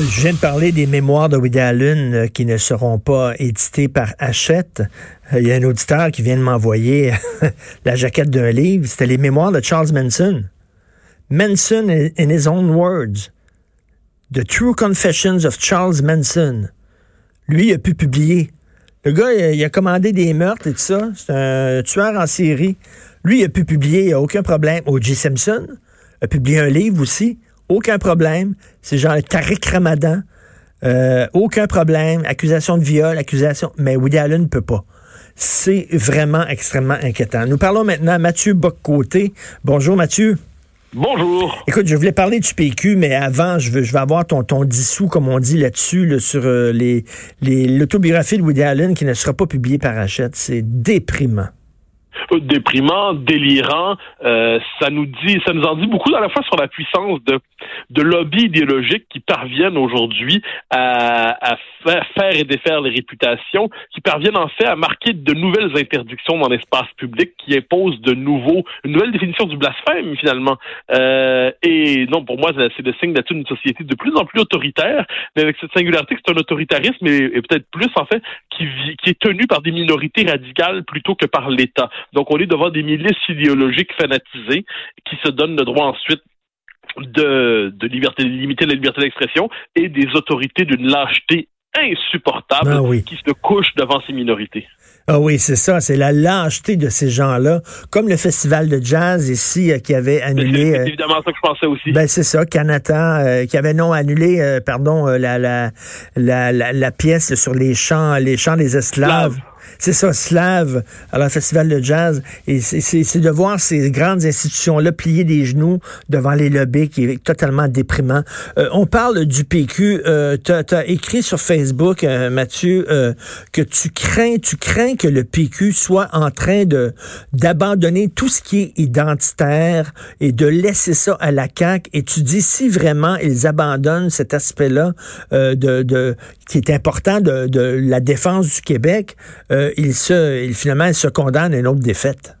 Je viens de parler des mémoires de Woody Allen euh, qui ne seront pas éditées par Hachette. Euh, Il y a un auditeur qui vient de m'envoyer la jaquette d'un livre. C'était les mémoires de Charles Manson. Manson in his own words. The True Confessions of Charles Manson. Lui, il a pu publier. Le gars, il a, il a commandé des meurtres et tout ça. C'est un tueur en série. Lui, il a pu publier, il n'y a aucun problème. O.J. Simpson a publié un livre aussi. Aucun problème. C'est genre Tariq Ramadan. Euh, aucun problème. Accusation de viol, accusation. Mais Woody Allen ne peut pas. C'est vraiment extrêmement inquiétant. Nous parlons maintenant à Mathieu Boccoté. Bonjour Mathieu. Bonjour. Écoute, je voulais parler du PQ, mais avant, je veux, je vais avoir ton, ton dissous, comme on dit là-dessus, là, sur euh, les, les, l'autobiographie de Woody Allen qui ne sera pas publiée par Hachette. C'est déprimant déprimant, délirant. Euh, ça nous dit, ça nous en dit beaucoup à la fois sur la puissance de, de lobbies idéologiques qui parviennent aujourd'hui à, à faire, et défaire les réputations, qui parviennent en fait à marquer de nouvelles interdictions dans l'espace public, qui imposent de nouveaux, une nouvelle définition du blasphème finalement. Euh, et non, pour moi, c'est le signe d'être une société de plus en plus autoritaire, mais avec cette singularité que c'est un autoritarisme et, peut-être plus en fait qui, qui est tenu par des minorités radicales plutôt que par l'État. On est devant des milices idéologiques fanatisées qui se donnent le droit ensuite de, de liberté, de limiter la liberté d'expression et des autorités d'une lâcheté insupportable ah oui. qui se couchent devant ces minorités. Ah oui, c'est ça, c'est la lâcheté de ces gens-là, comme le festival de jazz ici euh, qui avait annulé. C'est euh, évidemment ça que je pensais aussi. Ben c'est ça, Canada euh, qui avait non annulé, pardon, la, la, la, la, la pièce sur les chants, les chants des esclaves. Slave. C'est ça, slave, alors festival de jazz. Et c'est de voir ces grandes institutions-là plier des genoux devant les lobbies qui est totalement déprimant. Euh, on parle du PQ. Euh, tu as, écrit sur Facebook, euh, Mathieu, euh, que tu crains, tu crains que le PQ soit en train de d'abandonner tout ce qui est identitaire et de laisser ça à la CAQ. Et tu dis si vraiment ils abandonnent cet aspect-là euh, de, de qui est important de, de la défense du Québec, euh, il se, il, finalement, se condamne à une autre défaite.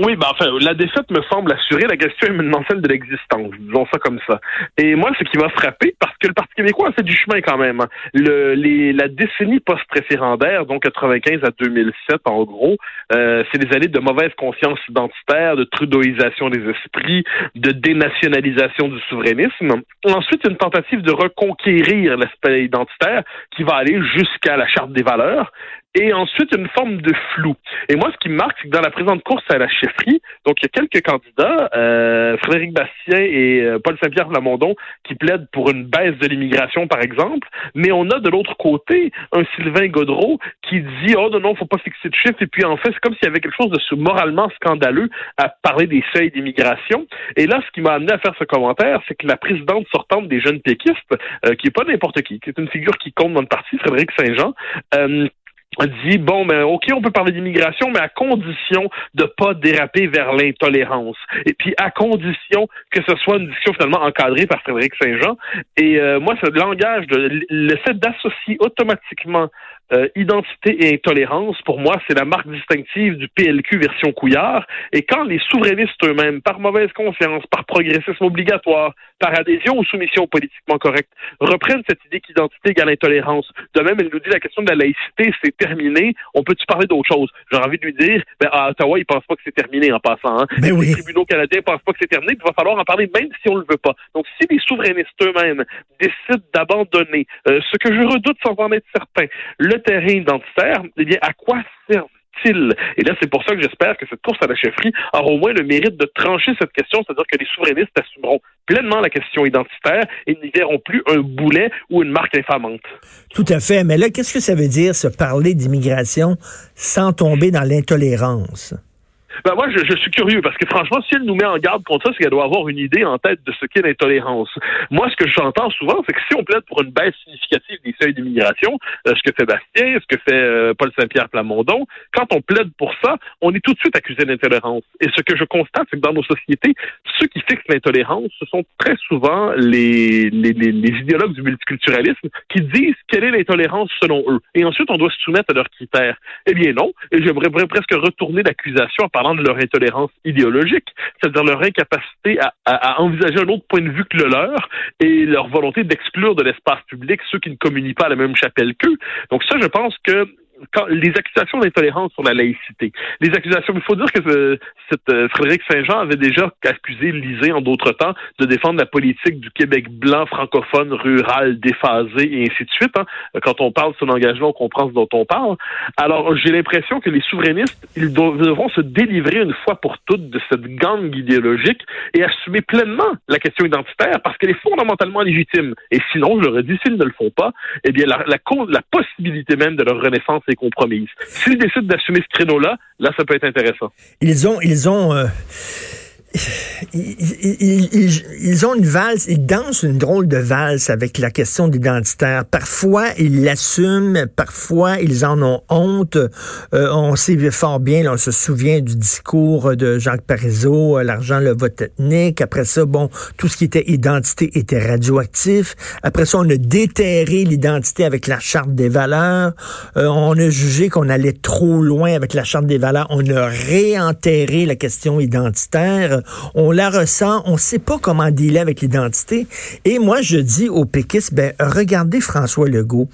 Oui, ben enfin, la défaite me semble assurer. La question est maintenant celle de l'existence, disons ça comme ça. Et moi, ce qui m'a frappé, parce que le Parti québécois a fait du chemin quand même. hein. Le, les, la décennie post-référendaire, donc 95 à 2007 en gros, euh, c'est des années de mauvaise conscience identitaire, de trudeauisation des esprits, de dénationalisation du souverainisme. Ensuite, une tentative de reconquérir l'aspect identitaire qui va aller jusqu'à la charte des valeurs et ensuite une forme de flou. Et moi, ce qui me marque, c'est que dans la présente course à la chefferie, donc il y a quelques candidats, euh, Frédéric Bastien et euh, Paul Saint-Pierre Plamondon, qui plaident pour une baisse de l'immigration, par exemple, mais on a de l'autre côté un Sylvain Godreau qui dit « Oh non, non, faut pas fixer de chiffres », et puis en fait, c'est comme s'il y avait quelque chose de moralement scandaleux à parler des seuils d'immigration. Et là, ce qui m'a amené à faire ce commentaire, c'est que la présidente sortante des jeunes péquistes, euh, qui est pas n'importe qui, qui est une figure qui compte dans le parti, Frédéric Saint-Jean, euh, dit bon ben ok on peut parler d'immigration mais à condition de pas déraper vers l'intolérance. Et puis à condition que ce soit une discussion finalement encadrée par Frédéric Saint-Jean. Et euh, moi ce langage de le fait d'associer automatiquement euh, identité et intolérance, pour moi, c'est la marque distinctive du PLQ version Couillard. Et quand les souverainistes eux-mêmes, par mauvaise conscience, par progressisme obligatoire, par adhésion ou soumission politiquement correcte, reprennent cette idée qu'identité égale intolérance, de même, elle nous dit la question de la laïcité, c'est terminé, on peut-tu parler d'autre chose? J'ai envie de lui dire, ben, à Ottawa, ils pensent pas que c'est terminé en passant. Hein? Ben oui. Les tribunaux canadiens pensent pas que c'est terminé, il va falloir en parler même si on le veut pas. Donc, si les souverainistes eux-mêmes décident d'abandonner euh, ce que je redoute sans en être certain, le terrain identitaire, eh bien, à quoi servent et là, c'est pour ça que j'espère que cette course à la chefferie aura au moins le mérite de trancher cette question, c'est-à-dire que les souverainistes assumeront pleinement la question identitaire et n'y verront plus un boulet ou une marque infamante. Tout à fait. Mais là, qu'est-ce que ça veut dire, se parler d'immigration sans tomber dans l'intolérance? Ben moi, je, je, suis curieux parce que franchement, si elle nous met en garde contre ça, c'est qu'elle doit avoir une idée en tête de ce qu'est l'intolérance. Moi, ce que j'entends souvent, c'est que si on plaide pour une baisse significative des seuils d'immigration, euh, ce que fait Bastien, ce que fait euh, Paul Saint-Pierre Plamondon, quand on plaide pour ça, on est tout de suite accusé d'intolérance. Et ce que je constate, c'est que dans nos sociétés, ceux qui fixent l'intolérance, ce sont très souvent les, les, les, les idéologues du multiculturalisme qui disent quelle est l'intolérance selon eux. Et ensuite, on doit se soumettre à leurs critères. Eh bien non. Et j'aimerais presque retourner l'accusation en parlant de leur intolérance idéologique, c'est-à-dire leur incapacité à, à, envisager un autre point de vue que le leur et leur volonté d'exclure de l'espace public ceux qui ne communient pas à la même chapelle qu'eux. Donc ça, je pense que les accusations d'intolérance sur la laïcité, les accusations, il faut dire que euh, euh, Frédéric Saint-Jean avait déjà accusé Lisée en d'autres temps de défendre la politique du Québec blanc, francophone, rural, déphasé et ainsi de suite. Hein. Quand on parle de son engagement, on comprend ce dont on parle. Alors, j'ai l'impression que les souverainistes, ils devront se délivrer une fois pour toutes de cette gang idéologique et assumer pleinement la question identitaire parce qu'elle est fondamentalement légitime. Et sinon, je leur ai dit, s'ils ne le font pas, eh bien, la, la possibilité même de leur renaissance compromise. S'ils décident d'assumer ce créneau-là, là, ça peut être intéressant. Ils ont, ils ont, euh, ils, ont une valse, ils dansent une drôle de valse avec la question d'identitaire. Parfois, ils l'assument, parfois, ils en ont honte. Euh, on sait fort bien, on se souvient du discours de Jacques Parizeau, euh, l'argent, le vote ethnique. Après ça, bon, tout ce qui était identité était radioactif. Après ça, on a déterré l'identité avec la charte des valeurs. Euh, on a jugé qu'on allait trop loin avec la charte des valeurs. On a réenterré la question identitaire on la ressent, on sait pas comment dealer avec l'identité. Et moi, je dis aux péquistes, ben, regardez François Legault.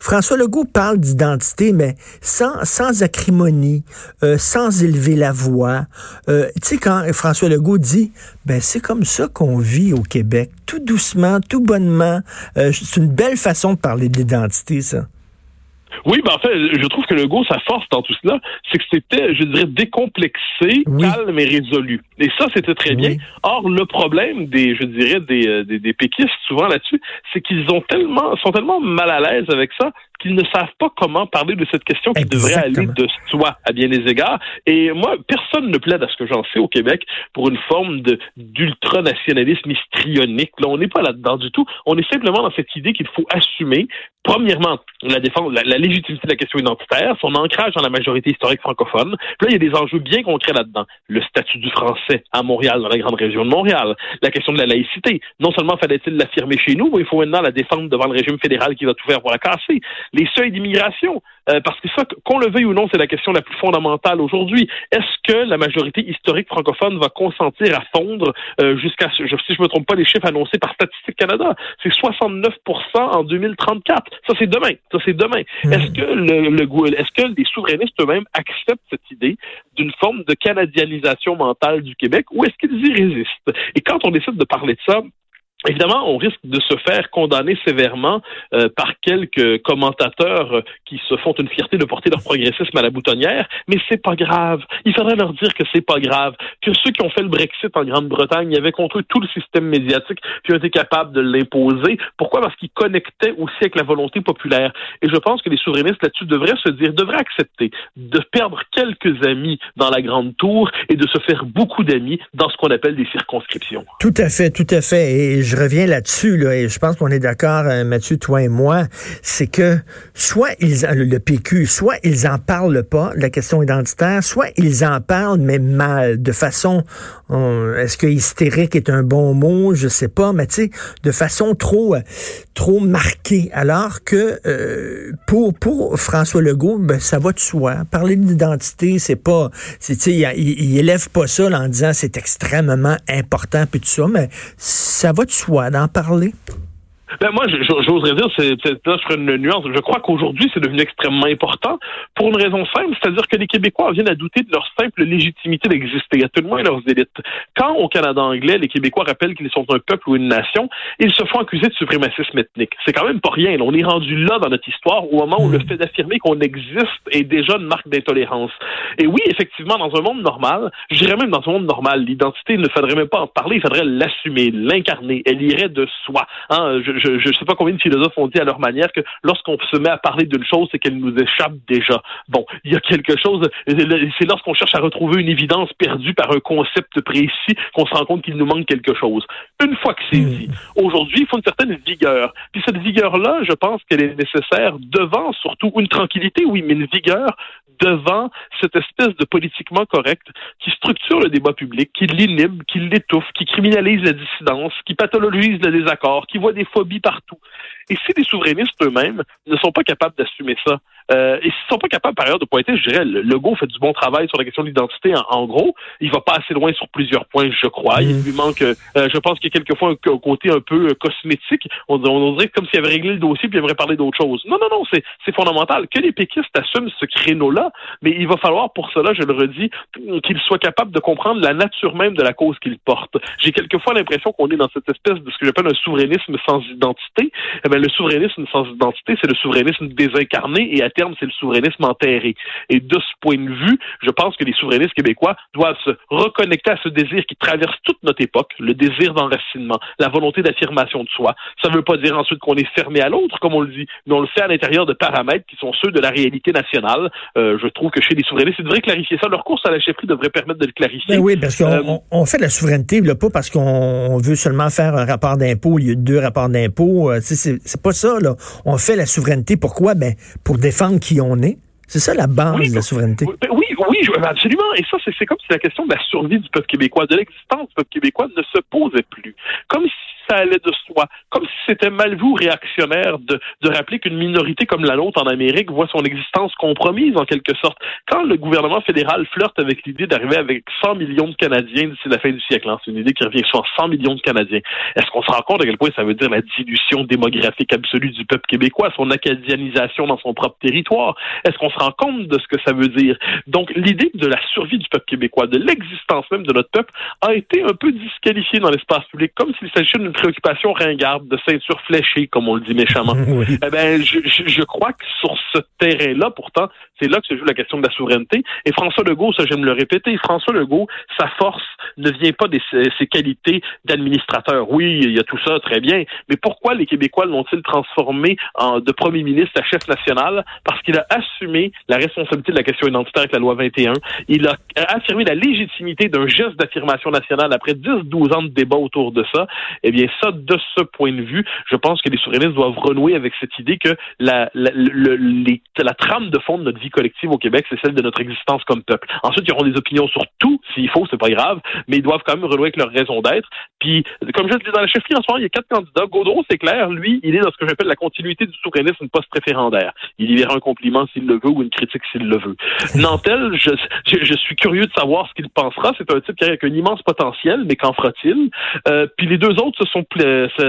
François Legault parle d'identité, mais sans, sans acrimonie, euh, sans élever la voix. Euh, tu sais, quand François Legault dit, ben, c'est comme ça qu'on vit au Québec, tout doucement, tout bonnement. Euh, c'est une belle façon de parler d'identité, ça. Oui, ben en fait, je trouve que le go, sa force dans tout cela, c'est que c'était, je dirais, décomplexé, calme et résolu. Et ça, c'était très bien. Or, le problème des, je dirais, des, euh, des, des péquistes, souvent là-dessus, c'est qu'ils ont tellement, sont tellement mal à l'aise avec ça qu'ils ne savent pas comment parler de cette question qui devrait aller de soi à bien des égards. Et moi, personne ne plaide à ce que j'en sais au Québec pour une forme de d'ultranationalisme histrionique. Là, on n'est pas là-dedans du tout. On est simplement dans cette idée qu'il faut assumer, premièrement, la défense, la, légitimité de la question identitaire, son ancrage dans la majorité historique francophone. Puis là, il y a des enjeux bien concrets là-dedans. Le statut du français à Montréal, dans la grande région de Montréal. La question de la laïcité. Non seulement fallait-il l'affirmer chez nous, mais il faut maintenant la défendre devant le régime fédéral qui va tout faire pour la casser les seuils d'immigration. Euh, parce que ça, qu'on le veuille ou non, c'est la question la plus fondamentale aujourd'hui. Est-ce que la majorité historique francophone va consentir à fondre euh, jusqu'à, si je me trompe pas, les chiffres annoncés par Statistique Canada, c'est 69% en 2034. Ça, c'est demain. Ça, c'est demain. Hmm. Est-ce que le, le est-ce que les souverainistes eux-mêmes acceptent cette idée d'une forme de canadianisation mentale du Québec ou est-ce qu'ils y résistent? Et quand on décide de parler de ça, Évidemment, on risque de se faire condamner sévèrement euh, par quelques commentateurs qui se font une fierté de porter leur progressisme à la boutonnière, mais c'est pas grave. Il faudrait leur dire que c'est pas grave, que ceux qui ont fait le Brexit en Grande-Bretagne, y avaient contre eux tout le système médiatique, puis ont été capables de l'imposer. Pourquoi? Parce qu'ils connectaient aussi avec la volonté populaire. Et je pense que les souverainistes là-dessus devraient se dire, devraient accepter de perdre quelques amis dans la grande tour et de se faire beaucoup d'amis dans ce qu'on appelle des circonscriptions. Tout à fait, tout à fait. Reviens là-dessus, là, et je pense qu'on est d'accord, euh, Mathieu, toi et moi, c'est que soit ils, le PQ, soit ils en parlent pas, la question identitaire, soit ils en parlent, mais mal, de façon, est-ce que hystérique est un bon mot, je sais pas, mais tu sais, de façon trop, euh, trop marquée, alors que euh, pour, pour François Legault, ben, ça va de soi. Parler d'identité, c'est pas, c'est, il, il, élève pas ça en disant c'est extrêmement important, puis tout ça, mais ça va de soi d'en parler? Ben moi, j'oserais dire, c'est là je ferai une nuance. Je crois qu'aujourd'hui, c'est devenu extrêmement important pour une raison simple, c'est-à-dire que les Québécois viennent à douter de leur simple légitimité d'exister, à tout le moins leurs élites. Quand au Canada anglais, les Québécois rappellent qu'ils sont un peuple ou une nation, ils se font accuser de suprémacisme ethnique. C'est quand même pas rien. On est rendu là dans notre histoire au moment où le fait d'affirmer qu'on existe est déjà une marque d'intolérance. Et oui, effectivement, dans un monde normal, je dirais même dans un monde normal, l'identité ne faudrait même pas en parler, il faudrait l'assumer, l'incarner. Elle irait de soi. Hein? Je ne sais pas combien de philosophes ont dit à leur manière que lorsqu'on se met à parler d'une chose, c'est qu'elle nous échappe déjà. Bon, il y a quelque chose, c'est lorsqu'on cherche à retrouver une évidence perdue par un concept précis qu'on se rend compte qu'il nous manque quelque chose. Une fois que c'est hmm. dit, aujourd'hui, il faut une certaine vigueur. Puis cette vigueur-là, je pense qu'elle est nécessaire devant surtout une tranquillité, oui, mais une vigueur devant cette espèce de politiquement correct qui structure le débat public, qui l'inhibe, qui l'étouffe, qui criminalise la dissidence, qui pathologise le désaccord, qui voit des phobies partout. Et si les souverainistes eux-mêmes ne sont pas capables d'assumer ça, euh, et s'ils ne sont pas capables, par ailleurs, de pointer, je dirais, le Legault fait du bon travail sur la question de l'identité. En, gros, il va pas assez loin sur plusieurs points, je crois. Il mm. lui manque, euh, je pense qu'il y a quelquefois un, côté un peu euh, cosmétique. On, on, dirait comme s'il avait réglé le dossier puis il aimerait parler d'autre chose. Non, non, non, c'est, c'est fondamental. Que les péquistes assument ce créneau-là, mais il va falloir pour cela, je le redis, qu'ils soient capables de comprendre la nature même de la cause qu'ils portent. J'ai quelquefois l'impression qu'on est dans cette espèce de ce que j'appelle un souverainisme sans identité. Eh bien, le souverainisme sans identité, c'est le souverainisme désincarné et terme, c'est le souverainisme enterré. Et de ce point de vue, je pense que les souverainistes québécois doivent se reconnecter à ce désir qui traverse toute notre époque, le désir d'enracinement, la volonté d'affirmation de soi. Ça ne veut pas dire ensuite qu'on est fermé à l'autre, comme on le dit, mais on le fait à l'intérieur de paramètres qui sont ceux de la réalité nationale. Euh, je trouve que chez les souverainistes, ils devraient clarifier ça. Leur course à la chefferie devrait permettre de le clarifier. Ben oui, parce qu'on euh, on fait de la souveraineté, là, pas parce qu'on veut seulement faire un rapport d'impôt au lieu de deux rapports d'impôt. Euh, c'est pas ça, là. On fait la souveraineté. Pourquoi? Ben, pour défendre qui on est. C'est ça la base de la souveraineté. Oui, oui, absolument. Et ça, c'est comme si la question de la survie du peuple québécois, de l'existence du peuple québécois ne se posait plus. Comme si ça allait de Comme si c'était mal vu réactionnaire de, de rappeler qu'une minorité comme la nôtre en Amérique voit son existence compromise en quelque sorte. Quand le gouvernement fédéral flirte avec l'idée d'arriver avec 100 millions de Canadiens d'ici la fin du siècle, hein, c'est une idée qui revient sur 100 millions de Canadiens, est-ce qu'on se rend compte à quel point ça veut dire la dilution démographique absolue du peuple québécois, son acadianisation dans son propre territoire? Est-ce qu'on se rend compte de ce que ça veut dire? Donc, l'idée de la survie du peuple québécois, de l'existence même de notre peuple, a été un peu disqualifiée dans l'espace public, comme s'il s'agissait d'une préoccupation ringarde, de ceinture fléchée, comme on le dit méchamment. Eh ben, je, je, crois que sur ce terrain-là, pourtant, c'est là que se joue la question de la souveraineté. Et François Legault, ça j'aime le répéter, François Legault, sa force ne vient pas de ses, qualités d'administrateur. Oui, il y a tout ça, très bien. Mais pourquoi les Québécois l'ont-ils transformé en, de premier ministre à chef national? Parce qu'il a assumé la responsabilité de la question identitaire avec la loi 21. Il a affirmé la légitimité d'un geste d'affirmation nationale après 10-12 ans de débat autour de ça. Eh bien, ça, de ce point de vue, je pense que les souverainistes doivent renouer avec cette idée que la, la, la trame de fond de notre vie collective au Québec, c'est celle de notre existence comme peuple. Ensuite, ils auront des opinions sur tout, s'il faut, c'est pas grave, mais ils doivent quand même renouer avec leur raison d'être. Puis, comme je le dis dans la chefferie en ce moment, il y a quatre candidats. Gaudreau, c'est clair, lui, il est dans ce que j'appelle la continuité du souverainisme post-référendaire. Il y verra un compliment s'il le veut ou une critique s'il le veut. Nantel, je, je, suis curieux de savoir ce qu'il pensera. C'est un type qui a un immense potentiel, mais qu'en fera-t-il? Euh, puis les deux autres, ce sont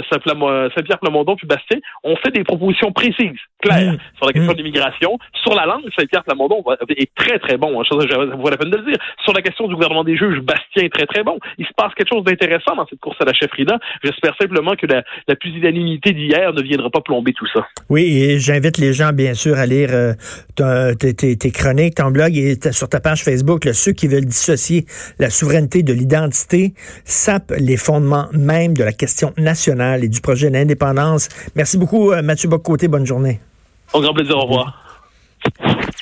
Saint-Pierre Plamondon puis Bastien, ont fait des propositions précises, claires, mmh. sur la question mmh. de l'immigration. Sur la langue, Saint-Pierre Plamondon est très, très bon. Hein, ça vaut la peine de le dire. Sur la question du gouvernement des juges, Bastien est très, très bon. Il se passe quelque chose d'intéressant dans cette course à la chefferie-là. J'espère simplement que la, la pusillanimité d'hier ne viendra pas plomber tout ça. Oui, et j'invite les gens, bien sûr, à lire euh, tes, chroniques, ton blog et sur ta page Facebook, ceux qui veulent dissocier la souveraineté de l'identité sapent les fondements même de la question nationale et du projet d'indépendance. Merci beaucoup, euh, Mathieu Bocoté. Bonne journée. Au grand plaisir. Au revoir.